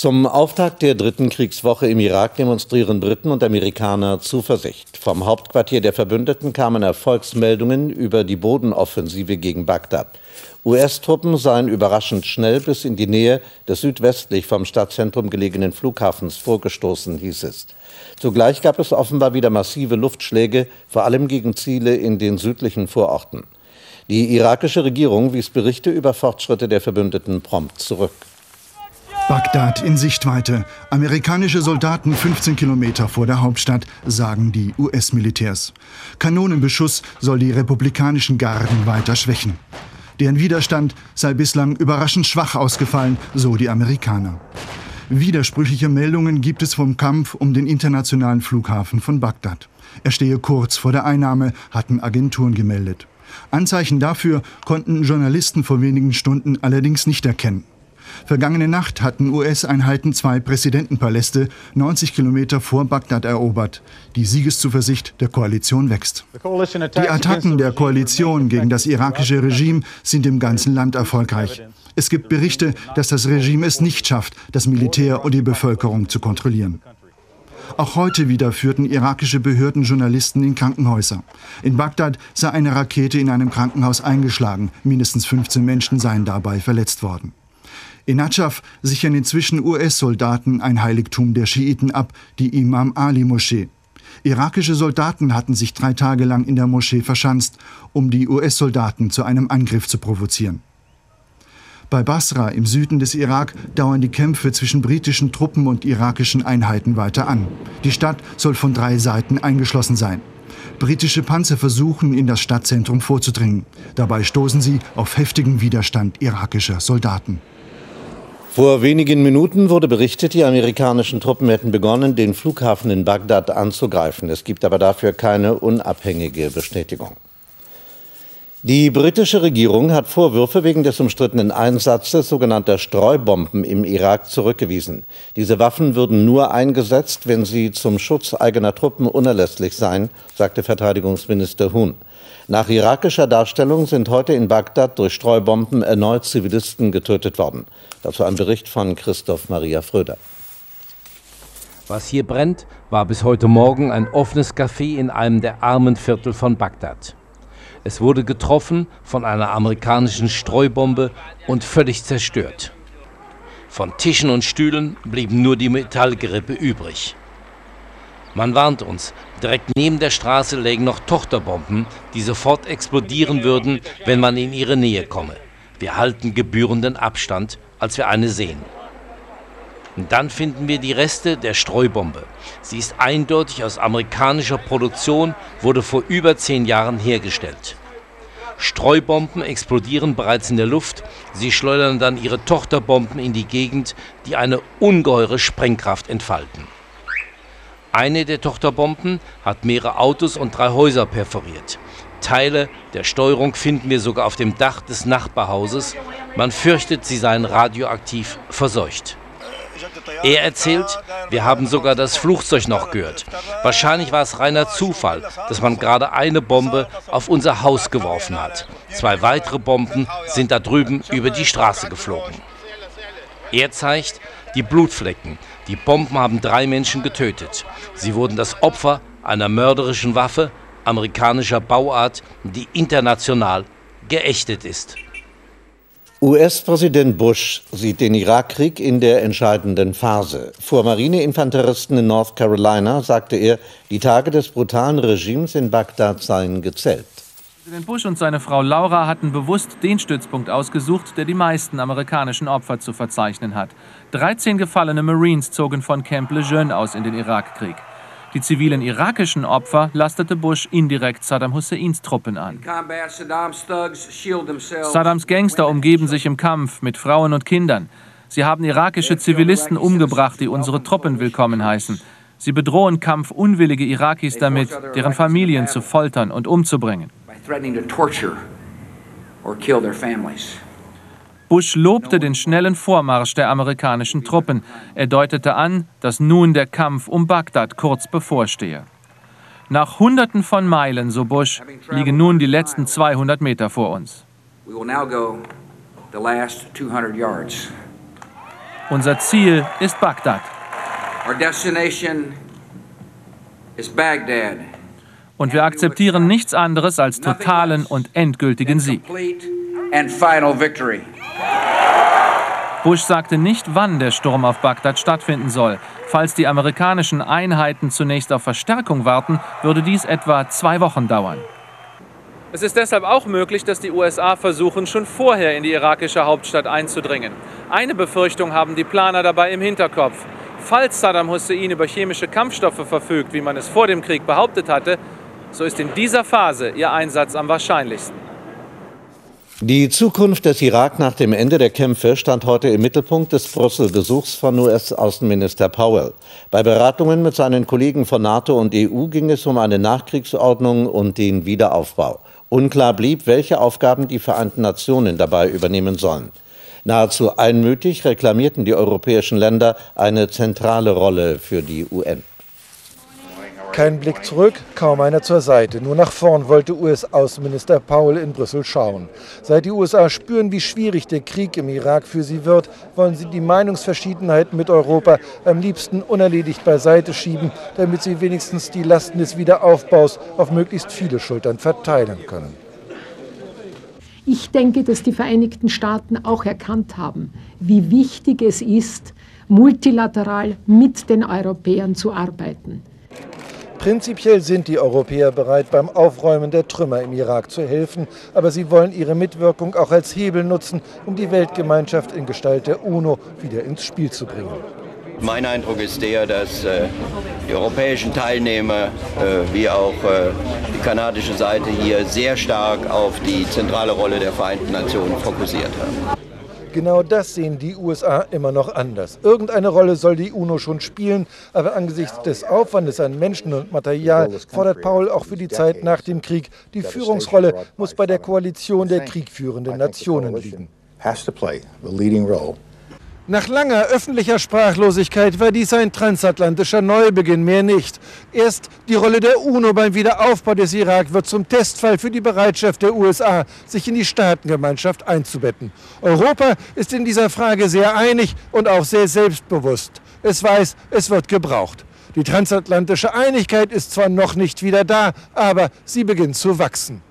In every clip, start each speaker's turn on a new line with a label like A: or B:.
A: Zum Auftakt der dritten Kriegswoche im Irak demonstrieren Briten und Amerikaner Zuversicht. Vom Hauptquartier der Verbündeten kamen Erfolgsmeldungen über die Bodenoffensive gegen Bagdad. US-Truppen seien überraschend schnell bis in die Nähe des südwestlich vom Stadtzentrum gelegenen Flughafens vorgestoßen, hieß es. Zugleich gab es offenbar wieder massive Luftschläge, vor allem gegen Ziele in den südlichen Vororten. Die irakische Regierung wies Berichte über Fortschritte der Verbündeten prompt zurück.
B: Bagdad in Sichtweite. Amerikanische Soldaten 15 Kilometer vor der Hauptstadt, sagen die US-Militärs. Kanonenbeschuss soll die republikanischen Garden weiter schwächen. Deren Widerstand sei bislang überraschend schwach ausgefallen, so die Amerikaner. Widersprüchliche Meldungen gibt es vom Kampf um den internationalen Flughafen von Bagdad. Er stehe kurz vor der Einnahme, hatten Agenturen gemeldet. Anzeichen dafür konnten Journalisten vor wenigen Stunden allerdings nicht erkennen. Vergangene Nacht hatten US-Einheiten zwei Präsidentenpaläste 90 Kilometer vor Bagdad erobert. Die Siegeszuversicht der Koalition wächst. Die Attacken der Koalition gegen das irakische Regime sind im ganzen Land erfolgreich. Es gibt Berichte, dass das Regime es nicht schafft, das Militär und die Bevölkerung zu kontrollieren. Auch heute wieder führten irakische Behörden Journalisten in Krankenhäuser. In Bagdad sei eine Rakete in einem Krankenhaus eingeschlagen. Mindestens 15 Menschen seien dabei verletzt worden. In Najaf sichern inzwischen US-Soldaten ein Heiligtum der Schiiten ab, die Imam Ali-Moschee. Irakische Soldaten hatten sich drei Tage lang in der Moschee verschanzt, um die US-Soldaten zu einem Angriff zu provozieren. Bei Basra im Süden des Irak dauern die Kämpfe zwischen britischen Truppen und irakischen Einheiten weiter an. Die Stadt soll von drei Seiten eingeschlossen sein. Britische Panzer versuchen, in das Stadtzentrum vorzudringen. Dabei stoßen sie auf heftigen Widerstand irakischer Soldaten.
A: Vor wenigen Minuten wurde berichtet, die amerikanischen Truppen hätten begonnen, den Flughafen in Bagdad anzugreifen. Es gibt aber dafür keine unabhängige Bestätigung. Die britische Regierung hat Vorwürfe wegen des umstrittenen Einsatzes sogenannter Streubomben im Irak zurückgewiesen. Diese Waffen würden nur eingesetzt, wenn sie zum Schutz eigener Truppen unerlässlich seien, sagte Verteidigungsminister Huhn. Nach irakischer Darstellung sind heute in Bagdad durch Streubomben erneut Zivilisten getötet worden. Dazu ein Bericht von Christoph Maria Fröder.
C: Was hier brennt, war bis heute Morgen ein offenes Café in einem der armen Viertel von Bagdad. Es wurde getroffen von einer amerikanischen Streubombe und völlig zerstört. Von Tischen und Stühlen blieben nur die Metallgerippe übrig. Man warnt uns, direkt neben der Straße lägen noch Tochterbomben, die sofort explodieren würden, wenn man in ihre Nähe komme. Wir halten gebührenden Abstand, als wir eine sehen. Und dann finden wir die Reste der Streubombe. Sie ist eindeutig aus amerikanischer Produktion, wurde vor über zehn Jahren hergestellt. Streubomben explodieren bereits in der Luft, sie schleudern dann ihre Tochterbomben in die Gegend, die eine ungeheure Sprengkraft entfalten. Eine der Tochterbomben hat mehrere Autos und drei Häuser perforiert. Teile der Steuerung finden wir sogar auf dem Dach des Nachbarhauses. Man fürchtet, sie seien radioaktiv verseucht. Er erzählt, wir haben sogar das Flugzeug noch gehört. Wahrscheinlich war es reiner Zufall, dass man gerade eine Bombe auf unser Haus geworfen hat. Zwei weitere Bomben sind da drüben über die Straße geflogen. Er zeigt die Blutflecken, die Bomben haben drei Menschen getötet. Sie wurden das Opfer einer mörderischen Waffe amerikanischer Bauart, die international geächtet ist.
A: US-Präsident Bush sieht den Irakkrieg in der entscheidenden Phase. Vor Marineinfanteristen in North Carolina sagte er, die Tage des brutalen Regimes in Bagdad seien gezählt.
D: Präsident Bush und seine Frau Laura hatten bewusst den Stützpunkt ausgesucht, der die meisten amerikanischen Opfer zu verzeichnen hat. 13 gefallene Marines zogen von Camp Lejeune aus in den Irakkrieg. Die zivilen irakischen Opfer lastete Bush indirekt Saddam Husseins Truppen an. Saddams Gangster umgeben sich im Kampf mit Frauen und Kindern. Sie haben irakische Zivilisten umgebracht, die unsere Truppen willkommen heißen. Sie bedrohen kampfunwillige Irakis damit, deren Familien zu foltern und umzubringen. Bush lobte den schnellen Vormarsch der amerikanischen Truppen. Er deutete an, dass nun der Kampf um Bagdad kurz bevorstehe. Nach Hunderten von Meilen, so Bush, liegen nun die letzten 200 Meter vor uns. Unser Ziel ist Bagdad. Und wir akzeptieren nichts anderes als totalen und endgültigen Sieg. Bush sagte nicht, wann der Sturm auf Bagdad stattfinden soll. Falls die amerikanischen Einheiten zunächst auf Verstärkung warten, würde dies etwa zwei Wochen dauern. Es ist deshalb auch möglich, dass die USA versuchen, schon vorher in die irakische Hauptstadt einzudringen. Eine Befürchtung haben die Planer dabei im Hinterkopf. Falls Saddam Hussein über chemische Kampfstoffe verfügt, wie man es vor dem Krieg behauptet hatte, so ist in dieser Phase ihr Einsatz am wahrscheinlichsten.
A: Die Zukunft des Irak nach dem Ende der Kämpfe stand heute im Mittelpunkt des Brüssel-Besuchs von US-Außenminister Powell. Bei Beratungen mit seinen Kollegen von NATO und EU ging es um eine Nachkriegsordnung und den Wiederaufbau. Unklar blieb, welche Aufgaben die Vereinten Nationen dabei übernehmen sollen. Nahezu einmütig reklamierten die europäischen Länder eine zentrale Rolle für die UN.
E: Kein Blick zurück, kaum einer zur Seite. Nur nach vorn wollte US-Außenminister Paul in Brüssel schauen. Seit die USA spüren, wie schwierig der Krieg im Irak für sie wird, wollen sie die Meinungsverschiedenheiten mit Europa am liebsten unerledigt beiseite schieben, damit sie wenigstens die Lasten des Wiederaufbaus auf möglichst viele Schultern verteilen können.
F: Ich denke, dass die Vereinigten Staaten auch erkannt haben, wie wichtig es ist, multilateral mit den Europäern zu arbeiten.
E: Prinzipiell sind die Europäer bereit, beim Aufräumen der Trümmer im Irak zu helfen, aber sie wollen ihre Mitwirkung auch als Hebel nutzen, um die Weltgemeinschaft in Gestalt der UNO wieder ins Spiel zu bringen.
G: Mein Eindruck ist der, dass äh, die europäischen Teilnehmer äh, wie auch äh, die kanadische Seite hier sehr stark auf die zentrale Rolle der Vereinten Nationen fokussiert haben.
E: Genau das sehen die USA immer noch anders. Irgendeine Rolle soll die UNO schon spielen, aber angesichts des Aufwandes an Menschen und Material fordert Paul auch für die Zeit nach dem Krieg, die Führungsrolle muss bei der Koalition der kriegführenden Nationen liegen. Nach langer öffentlicher Sprachlosigkeit war dies ein transatlantischer Neubeginn, mehr nicht. Erst die Rolle der UNO beim Wiederaufbau des Irak wird zum Testfall für die Bereitschaft der USA, sich in die Staatengemeinschaft einzubetten. Europa ist in dieser Frage sehr einig und auch sehr selbstbewusst. Es weiß, es wird gebraucht. Die transatlantische Einigkeit ist zwar noch nicht wieder da, aber sie beginnt zu wachsen.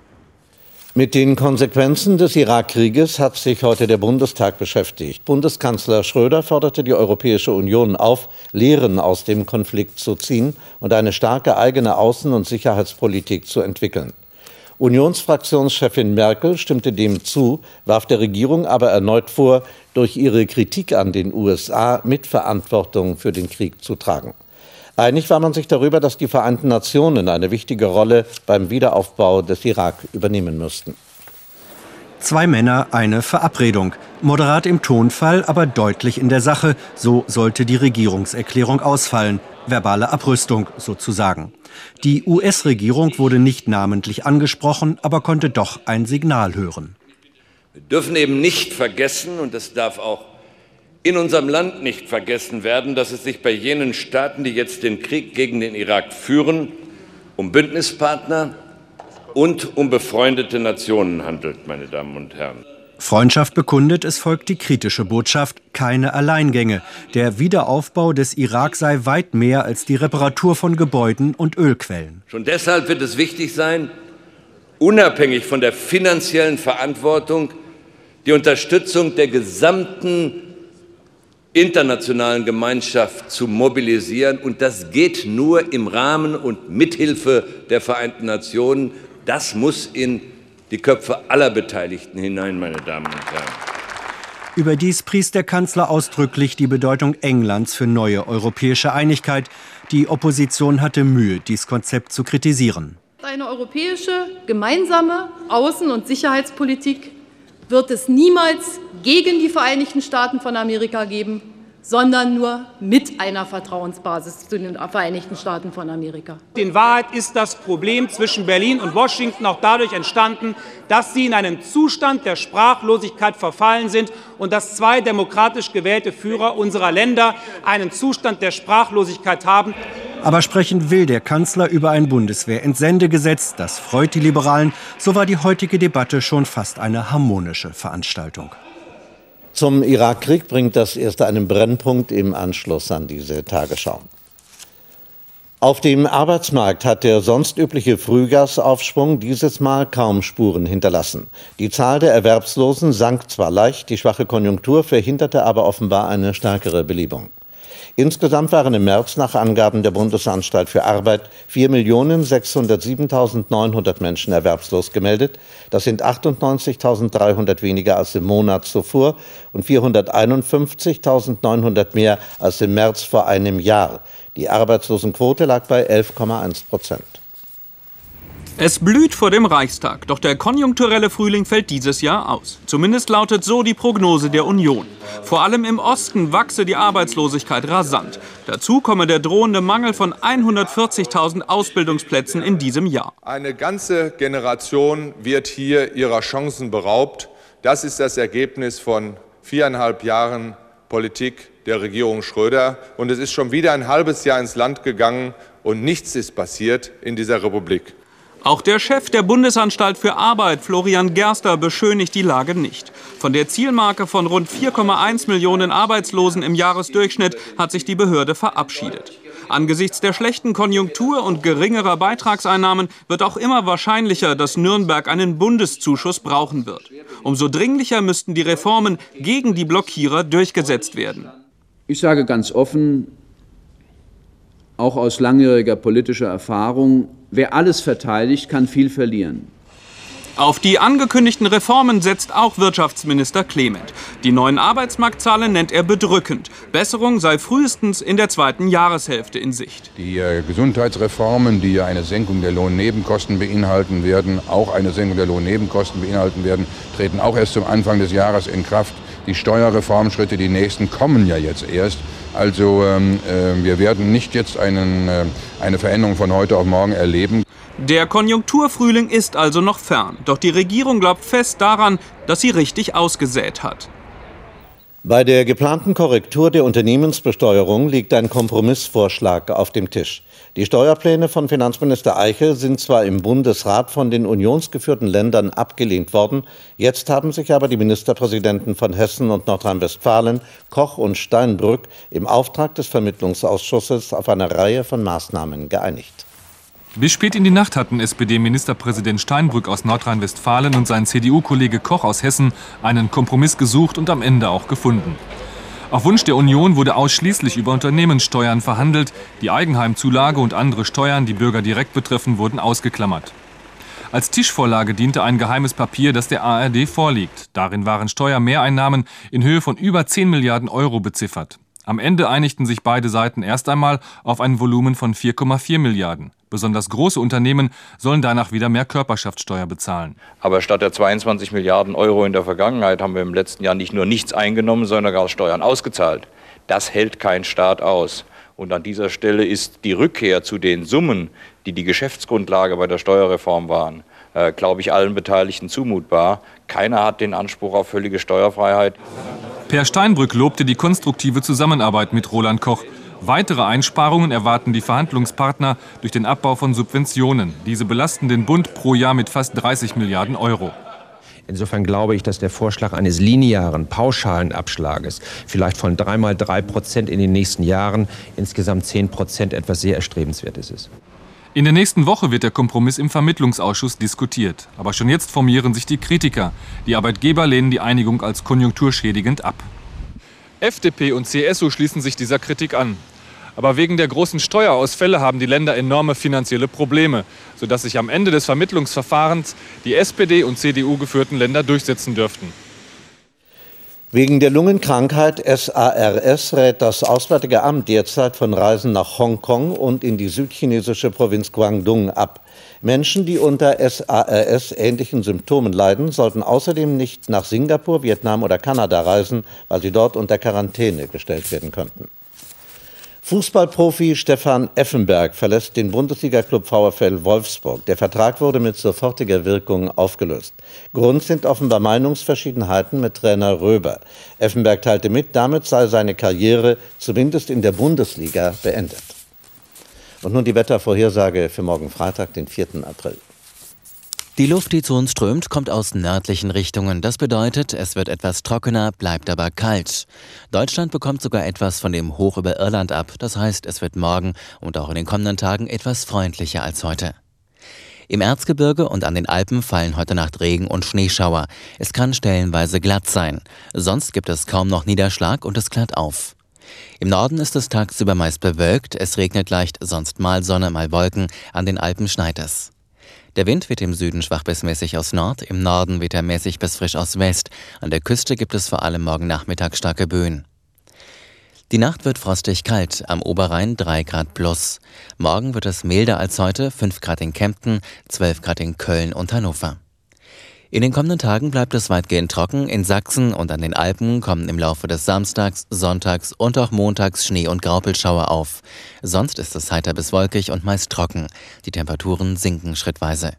A: Mit den Konsequenzen des Irakkrieges hat sich heute der Bundestag beschäftigt. Bundeskanzler Schröder forderte die Europäische Union auf, Lehren aus dem Konflikt zu ziehen und eine starke eigene Außen- und Sicherheitspolitik zu entwickeln. Unionsfraktionschefin Merkel stimmte dem zu, warf der Regierung aber erneut vor, durch ihre Kritik an den USA Mitverantwortung für den Krieg zu tragen. Einig war man sich darüber, dass die Vereinten Nationen eine wichtige Rolle beim Wiederaufbau des Irak übernehmen müssten.
H: Zwei Männer, eine Verabredung. Moderat im Tonfall, aber deutlich in der Sache. So sollte die Regierungserklärung ausfallen. Verbale Abrüstung sozusagen. Die US-Regierung wurde nicht namentlich angesprochen, aber konnte doch ein Signal hören.
I: Wir dürfen eben nicht vergessen, und das darf auch in unserem Land nicht vergessen werden, dass es sich bei jenen Staaten, die jetzt den Krieg gegen den Irak führen, um Bündnispartner und um befreundete Nationen handelt, meine Damen und Herren.
H: Freundschaft bekundet, es folgt die kritische Botschaft, keine Alleingänge. Der Wiederaufbau des Irak sei weit mehr als die Reparatur von Gebäuden und Ölquellen.
I: Schon deshalb wird es wichtig sein, unabhängig von der finanziellen Verantwortung die Unterstützung der gesamten internationalen Gemeinschaft zu mobilisieren. Und das geht nur im Rahmen und mithilfe der Vereinten Nationen. Das muss in die Köpfe aller Beteiligten hinein, meine Damen und Herren.
H: Überdies pries der Kanzler ausdrücklich die Bedeutung Englands für neue europäische Einigkeit. Die Opposition hatte Mühe, dies Konzept zu kritisieren.
J: Eine europäische gemeinsame Außen- und Sicherheitspolitik wird es niemals gegen die Vereinigten Staaten von Amerika geben, sondern nur mit einer Vertrauensbasis zu den Vereinigten Staaten von Amerika.
K: In Wahrheit ist das Problem zwischen Berlin und Washington auch dadurch entstanden, dass sie in einen Zustand der Sprachlosigkeit verfallen sind und dass zwei demokratisch gewählte Führer unserer Länder einen Zustand der Sprachlosigkeit haben.
H: Aber sprechen will der Kanzler über ein Bundeswehrentsendegesetz. Das freut die Liberalen. So war die heutige Debatte schon fast eine harmonische Veranstaltung.
A: Zum Irakkrieg bringt das erste einen Brennpunkt im Anschluss an diese Tagesschau. Auf dem Arbeitsmarkt hat der sonst übliche Frühgasaufschwung dieses Mal kaum Spuren hinterlassen. Die Zahl der Erwerbslosen sank zwar leicht, die schwache Konjunktur verhinderte aber offenbar eine stärkere Belebung. Insgesamt waren im März nach Angaben der Bundesanstalt für Arbeit 4.607.900 Menschen erwerbslos gemeldet. Das sind 98.300 weniger als im Monat zuvor und 451.900 mehr als im März vor einem Jahr. Die Arbeitslosenquote lag bei 11,1 Prozent.
L: Es blüht vor dem Reichstag, doch der konjunkturelle Frühling fällt dieses Jahr aus. Zumindest lautet so die Prognose der Union. Vor allem im Osten wachse die Arbeitslosigkeit rasant. Dazu komme der drohende Mangel von 140.000 Ausbildungsplätzen in diesem Jahr.
M: Eine ganze Generation wird hier ihrer Chancen beraubt. Das ist das Ergebnis von viereinhalb Jahren Politik der Regierung Schröder. Und es ist schon wieder ein halbes Jahr ins Land gegangen und nichts ist passiert in dieser Republik.
L: Auch der Chef der Bundesanstalt für Arbeit, Florian Gerster, beschönigt die Lage nicht. Von der Zielmarke von rund 4,1 Millionen Arbeitslosen im Jahresdurchschnitt hat sich die Behörde verabschiedet. Angesichts der schlechten Konjunktur und geringerer Beitragseinnahmen wird auch immer wahrscheinlicher, dass Nürnberg einen Bundeszuschuss brauchen wird. Umso dringlicher müssten die Reformen gegen die Blockierer durchgesetzt werden.
N: Ich sage ganz offen, auch aus langjähriger politischer Erfahrung, wer alles verteidigt, kann viel verlieren.
L: Auf die angekündigten Reformen setzt auch Wirtschaftsminister Clement. Die neuen Arbeitsmarktzahlen nennt er bedrückend. Besserung sei frühestens in der zweiten Jahreshälfte in Sicht.
O: Die äh, Gesundheitsreformen, die ja eine Senkung der Lohnnebenkosten beinhalten werden, auch eine Senkung der Lohnnebenkosten beinhalten werden, treten auch erst zum Anfang des Jahres in Kraft. Die Steuerreformschritte, die nächsten, kommen ja jetzt erst. Also ähm, äh, wir werden nicht jetzt einen, äh, eine Veränderung von heute auf morgen erleben.
L: Der Konjunkturfrühling ist also noch fern. Doch die Regierung glaubt fest daran, dass sie richtig ausgesät hat.
A: Bei der geplanten Korrektur der Unternehmensbesteuerung liegt ein Kompromissvorschlag auf dem Tisch. Die Steuerpläne von Finanzminister Eichel sind zwar im Bundesrat von den unionsgeführten Ländern abgelehnt worden, jetzt haben sich aber die Ministerpräsidenten von Hessen und Nordrhein-Westfalen, Koch und Steinbrück, im Auftrag des Vermittlungsausschusses auf eine Reihe von Maßnahmen geeinigt.
P: Bis spät in die Nacht hatten SPD-Ministerpräsident Steinbrück aus Nordrhein-Westfalen und sein CDU-Kollege Koch aus Hessen einen Kompromiss gesucht und am Ende auch gefunden. Auf Wunsch der Union wurde ausschließlich über Unternehmenssteuern verhandelt. Die Eigenheimzulage und andere Steuern, die Bürger direkt betreffen, wurden ausgeklammert. Als Tischvorlage diente ein geheimes Papier, das der ARD vorliegt. Darin waren Steuermehreinnahmen in Höhe von über 10 Milliarden Euro beziffert. Am Ende einigten sich beide Seiten erst einmal auf ein Volumen von 4,4 Milliarden. Besonders große Unternehmen sollen danach wieder mehr Körperschaftssteuer bezahlen.
Q: Aber statt der 22 Milliarden Euro in der Vergangenheit haben wir im letzten Jahr nicht nur nichts eingenommen, sondern gar Steuern ausgezahlt. Das hält kein Staat aus. Und an dieser Stelle ist die Rückkehr zu den Summen, die die Geschäftsgrundlage bei der Steuerreform waren, äh, glaube ich, allen Beteiligten zumutbar. Keiner hat den Anspruch auf völlige Steuerfreiheit.
P: Per Steinbrück lobte die konstruktive Zusammenarbeit mit Roland Koch. Weitere Einsparungen erwarten die Verhandlungspartner durch den Abbau von Subventionen. Diese belasten den Bund pro Jahr mit fast 30 Milliarden Euro.
R: Insofern glaube ich, dass der Vorschlag eines linearen, pauschalen Abschlages, vielleicht von dreimal drei Prozent in den nächsten Jahren, insgesamt zehn Prozent etwas sehr Erstrebenswertes ist.
P: In der nächsten Woche wird der Kompromiss im Vermittlungsausschuss diskutiert. Aber schon jetzt formieren sich die Kritiker. Die Arbeitgeber lehnen die Einigung als konjunkturschädigend ab. FDP und CSU schließen sich dieser Kritik an. Aber wegen der großen Steuerausfälle haben die Länder enorme finanzielle Probleme, sodass sich am Ende des Vermittlungsverfahrens die SPD und CDU geführten Länder durchsetzen dürften.
A: Wegen der Lungenkrankheit SARS rät das Auswärtige Amt derzeit von Reisen nach Hongkong und in die südchinesische Provinz Guangdong ab. Menschen, die unter SARS ähnlichen Symptomen leiden, sollten außerdem nicht nach Singapur, Vietnam oder Kanada reisen, weil sie dort unter Quarantäne gestellt werden könnten. Fußballprofi Stefan Effenberg verlässt den Bundesliga-Club VfL Wolfsburg. Der Vertrag wurde mit sofortiger Wirkung aufgelöst. Grund sind offenbar Meinungsverschiedenheiten mit Trainer Röber. Effenberg teilte mit, damit sei seine Karriere zumindest in der Bundesliga beendet. Und nun die Wettervorhersage für morgen Freitag, den 4. April.
S: Die Luft, die zu uns strömt, kommt aus nördlichen Richtungen. Das bedeutet, es wird etwas trockener, bleibt aber kalt. Deutschland bekommt sogar etwas von dem Hoch über Irland ab. Das heißt, es wird morgen und auch in den kommenden Tagen etwas freundlicher als heute. Im Erzgebirge und an den Alpen fallen heute Nacht Regen und Schneeschauer. Es kann stellenweise glatt sein. Sonst gibt es kaum noch Niederschlag und es klart auf. Im Norden ist es tagsüber meist bewölkt, es regnet leicht, sonst mal Sonne, mal Wolken, an den Alpen schneit es. Der Wind wird im Süden schwach bis mäßig aus Nord, im Norden weht er mäßig bis frisch aus West. An der Küste gibt es vor allem morgen Nachmittag starke Böen. Die Nacht wird frostig kalt, am Oberrhein 3 Grad plus. Morgen wird es milder als heute, 5 Grad in Kempten, 12 Grad in Köln und Hannover. In den kommenden Tagen bleibt es weitgehend trocken. In Sachsen und an den Alpen kommen im Laufe des Samstags, Sonntags und auch Montags Schnee- und Graupelschauer auf. Sonst ist es heiter bis wolkig und meist trocken. Die Temperaturen sinken schrittweise.